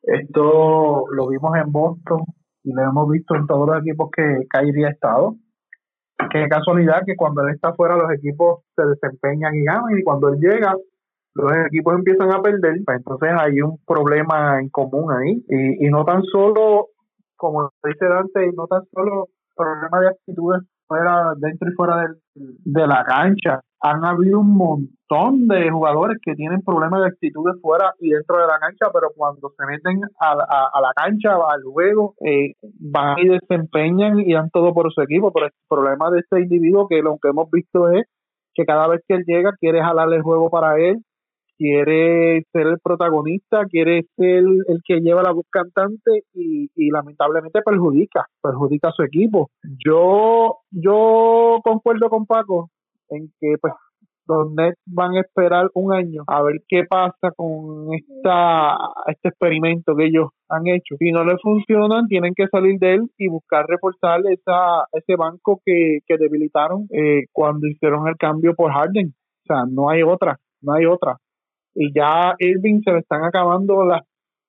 Esto lo vimos en Boston y lo hemos visto en todos los equipos que Kyrie ha estado qué casualidad que cuando él está fuera los equipos se desempeñan y ganan y cuando él llega los equipos empiezan a perder, pues entonces hay un problema en común ahí. Y, y no tan solo, como dice Dante, no tan solo problema de actitudes fuera, dentro y fuera de la cancha, han habido un montón de jugadores que tienen problemas de actitudes fuera y dentro de la cancha, pero cuando se meten a, a, la cancha, al juego, eh, van y desempeñan y dan todo por su equipo. Pero el problema de este individuo, que lo que hemos visto es que cada vez que él llega, quiere jalarle el juego para él, quiere ser el protagonista, quiere ser el que lleva la voz cantante y, y, lamentablemente perjudica, perjudica a su equipo. Yo, yo concuerdo con Paco en que pues los Nets van a esperar un año a ver qué pasa con esta este experimento que ellos han hecho. Si no les funcionan, tienen que salir de él y buscar reforzar esa, ese banco que, que debilitaron eh, cuando hicieron el cambio por Harden. O sea, no hay otra, no hay otra. Y ya Irving se le están acabando las,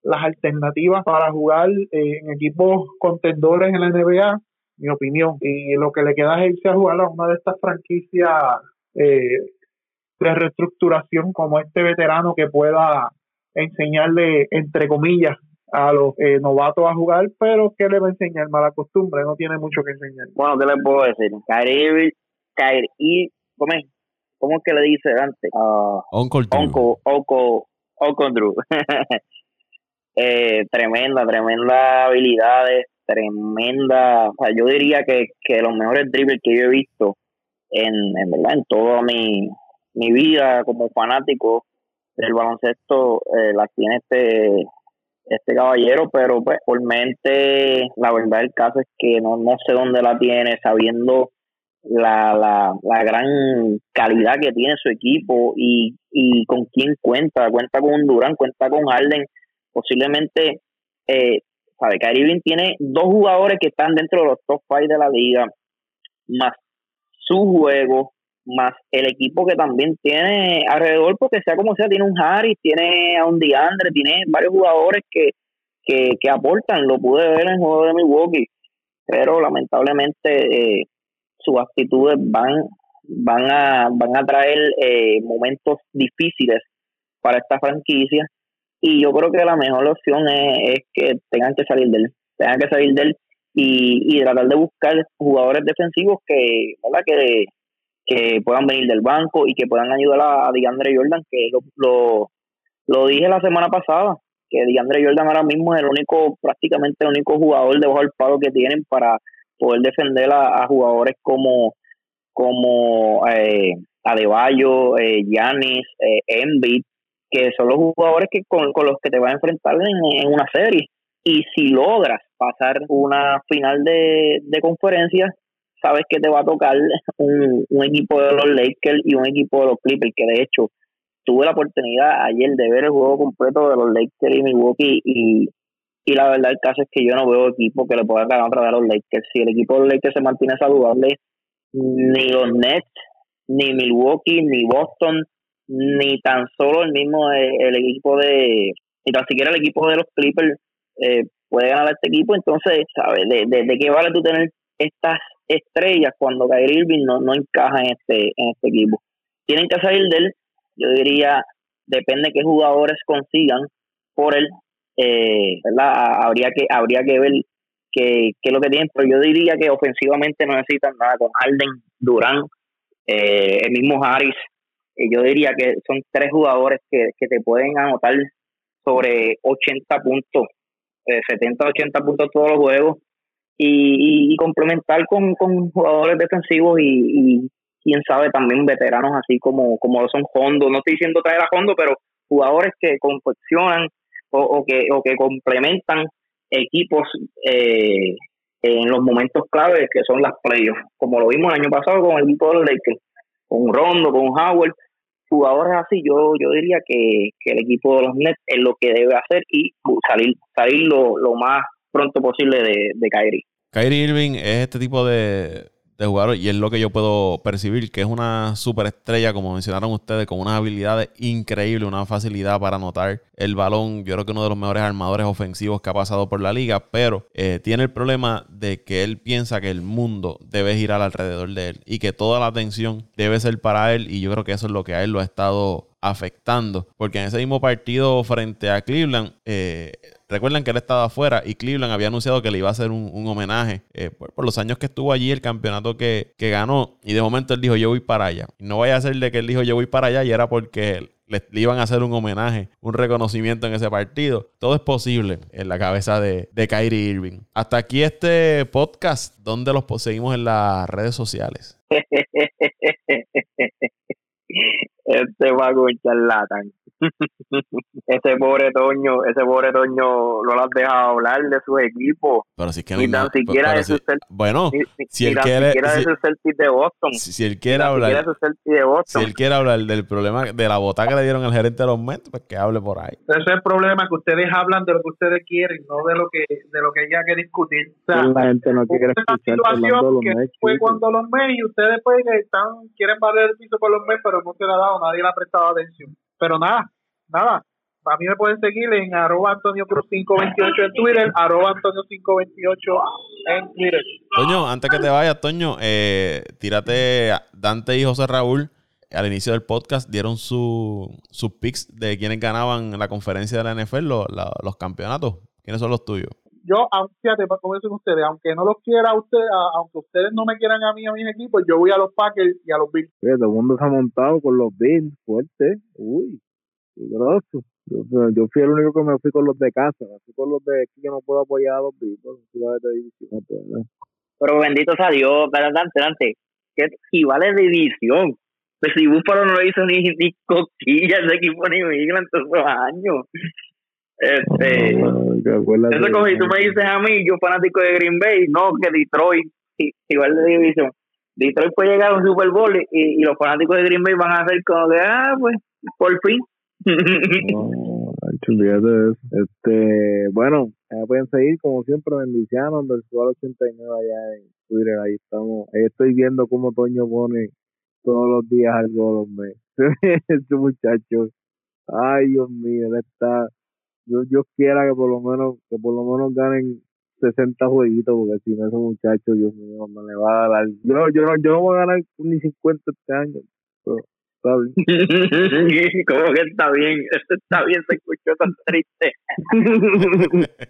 las alternativas para jugar eh, en equipos contendores en la NBA mi opinión. Y lo que le queda es irse a jugar a una de estas franquicias eh, de reestructuración como este veterano que pueda enseñarle, entre comillas, a los eh, novatos a jugar, pero que le va a enseñar mala costumbre, no tiene mucho que enseñar. Bueno, ¿qué le puedo decir? Kyrie, Kyrie, ¿cómo es? ¿Cómo es que le dice antes? Uh, Uncle Drew. Uncle, Drew. eh, tremenda, tremenda habilidades, tremenda, o sea, yo diría que, que los mejores dribbles que yo he visto en, en verdad en toda mi, mi vida como fanático del baloncesto eh, las tiene este este caballero, pero pues mente la verdad el caso es que no, no sé dónde la tiene, sabiendo la, la, la gran calidad que tiene su equipo y, y con quién cuenta, cuenta con Durán, cuenta con Harden, posiblemente, eh, sabe, Kyrie tiene dos jugadores que están dentro de los top five de la liga, más su juego, más el equipo que también tiene alrededor, porque sea como sea, tiene un Harris, tiene a un DeAndre, tiene varios jugadores que, que, que aportan, lo pude ver en el juego de Milwaukee, pero lamentablemente eh, sus actitudes van van a van a traer eh, momentos difíciles para esta franquicia y yo creo que la mejor opción es, que tengan que salir de él, tengan que salir de él y, y tratar de buscar jugadores defensivos que, ¿verdad? que que puedan venir del banco y que puedan ayudar a, DeAndre Jordan, que lo, lo, dije la semana pasada, que DeAndre Jordan ahora mismo es el único, prácticamente el único jugador debajo del palo que tienen para poder defender a, jugadores como, como eh, Adebayo, eh, Giannis, eh, Embiid, que son los jugadores que con, los que te vas a enfrentar en, en una serie. Y si logras pasar una final de, de conferencia, sabes que te va a tocar un, equipo de los Lakers y un equipo de los Clippers, que de hecho tuve la oportunidad ayer de ver el juego completo de los Lakers y Milwaukee y, y la verdad el caso es que yo no veo equipo que le pueda ganar a los Lakers. Si el equipo de los Lakers se mantiene saludable, ni los Nets, ni Milwaukee, ni Boston, ni tan solo el mismo eh, el, equipo de, ni tan siquiera el equipo de los Clippers eh, puede ganar a este equipo. Entonces, ¿sabes? De, de, qué vale tú tener estas estrellas cuando Kyrie Irving no, no encaja en este, en este equipo. Tienen que salir de él, yo diría, depende de qué jugadores consigan por él, eh, ¿verdad? Habría que, habría que ver qué, es lo que tienen, pero yo diría que ofensivamente no necesitan nada con Harden, Durán, eh, el mismo Harris. Eh, yo diría que son tres jugadores que, que te pueden anotar sobre 80 puntos, 70, 80 puntos todos los juegos y, complementar con, jugadores defensivos y, quién sabe también veteranos así como, como son Hondo, no estoy diciendo traer a Hondo, pero jugadores que confeccionan o, que, o que complementan equipos eh, en los momentos claves que son las playoffs, como lo vimos el año pasado con el equipo de los Lakers, con Rondo, con Howard, jugadores así, yo yo diría que, el equipo de los Nets es lo que debe hacer y salir salir lo, lo más pronto posible de, de Kyrie. Kyrie Irving es este tipo de, de jugador y es lo que yo puedo percibir, que es una superestrella, como mencionaron ustedes, con unas habilidades increíbles, una facilidad para anotar el balón. Yo creo que uno de los mejores armadores ofensivos que ha pasado por la liga, pero eh, tiene el problema de que él piensa que el mundo debe girar alrededor de él y que toda la atención debe ser para él y yo creo que eso es lo que a él lo ha estado afectando, porque en ese mismo partido frente a Cleveland, eh, Recuerden que él estaba afuera y Cleveland había anunciado que le iba a hacer un, homenaje eh, por, los años que estuvo allí, el campeonato que, ganó. Y de momento él dijo, yo voy para allá. No vaya a ser de que él dijo, yo voy para allá y era porque le, iban a hacer un homenaje, un reconocimiento en ese partido. Todo es posible en la cabeza de, de Kyrie Irving. Hasta aquí este podcast, donde los seguimos en las redes sociales. este va a charlatán. ese pobre Toño, ese pobre Toño no lo has dejado hablar de su equipo. Pero si es que ni tan siquiera de su Bueno, si él quiere si, de su de Boston. Si, él quiere hablar de Boston. Si él quiere hablar del problema de la bota que le dieron al gerente de los Mets, pues que hable por ahí. Ese es el problema que ustedes hablan de lo que ustedes quieren, no de lo que de lo que ella quiere discutir. O sea, la gente no quiere escuchar hablando de los Fue cuando los Mets y ustedes pues están quieren barrer el piso por los Mets, pero no se le ha dado, nadie le ha prestado atención. Pero nada, nada. A mí me pueden seguir en arroba Antonio Cruz 528 en Twitter, arroba Antonio 528 en Twitter. Toño, antes que te vayas, Toño, eh, tírate Dante y José Raúl al inicio del podcast dieron sus picks de quienes ganaban la conferencia de la NFL, los campeonatos. ¿Quiénes son los tuyos? Yo, aunque, fíjate, como dicen ustedes, aunque no los quiera a ustedes, aunque ustedes no me quieran a mí a mis equipos, yo voy a los Packers y a los Bills. todo el mundo se ha montado con los Bills, fuerte. Uy. Yo, yo fui el único que me fui con los de casa, así con los de aquí que no puedo apoyar a los Beatles, Pero bendito sea Dios, adelante, adelante, que vale de división. Pues si Búfalo no lo hizo ni, ni coquilla ese equipo ni Miguel en todos los años. Este, eso como si tú me dices a mí, yo fanático de Green Bay, no, que Detroit, igual de división. Detroit puede llegar a un Super Bowl y, los fanáticos de Green Bay van a hacer como que, ah, pues, por fin. no, Este, bueno, pueden seguir como siempre Bendiciano, Versual 89 allá en Twitter, ahí estamos. Ahí estoy viendo cómo Toño pone todos los días algo los meses. este muchacho, ay Dios mío, él está, yo, yo quiera que por lo menos, que por lo menos ganen 60 jueguitos, porque si no, ese muchacho, Dios mío, me le va a dar. Yo, yo, no, yo no voy a ganar ni 50 este año. Pero está bien. ¿Cómo que está bien? Esto está bien, se escuchó tan triste.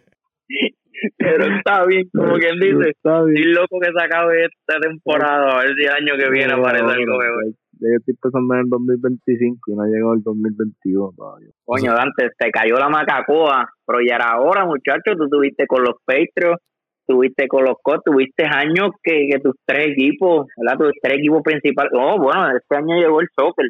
pero está bien, como quien dice. Está bien. Loco que se acabe esta temporada, a ver si el año que viene aparece algo mejor yo estoy pensando en el 2025 y no ha llegado el 2021 todavía. Coño, Dante, te cayó la macacoa, pero ya era ahora, muchachos, tú tuviste con los Patriots, tuviste con los Colts, tuviste años que, tus tres equipos, ¿verdad? Tus tres equipos principales, oh, bueno, este año llegó el soccer.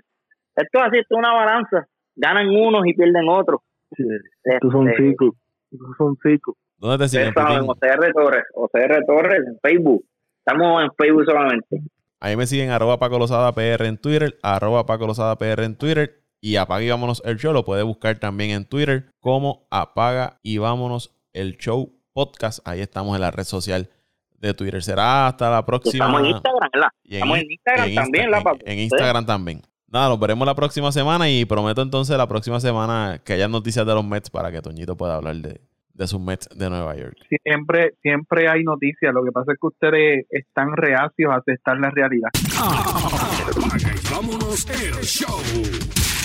Esto es así, esto es una balanza, ganan unos y pierden otros. Sí, estos son este, ciclos, estos son ciclos. ¿Dónde te siguen? OCR Torres, OCR Torres en Facebook. Estamos en Facebook solamente. Ahí me siguen arroba Paco Lozada PR en Twitter, arroba Paco Lozada PR en Twitter. Y apaga y vámonos el show. Lo puede buscar también en Twitter como apaga y vámonos el show podcast. Ahí estamos en la red social de Twitter. Será hasta la próxima. Estamos en Instagram, ¿verdad? estamos en Instagram también, ¿la, En, Instagram también. Nada, nos veremos la próxima semana y prometo entonces la próxima semana que haya noticias de los Mets para que Toñito pueda hablar de, de sus Mets de Nueva York. Siempre, siempre hay noticias. Lo que pasa es que ustedes están reacios a aceptar la realidad. Ah, vámonos el show.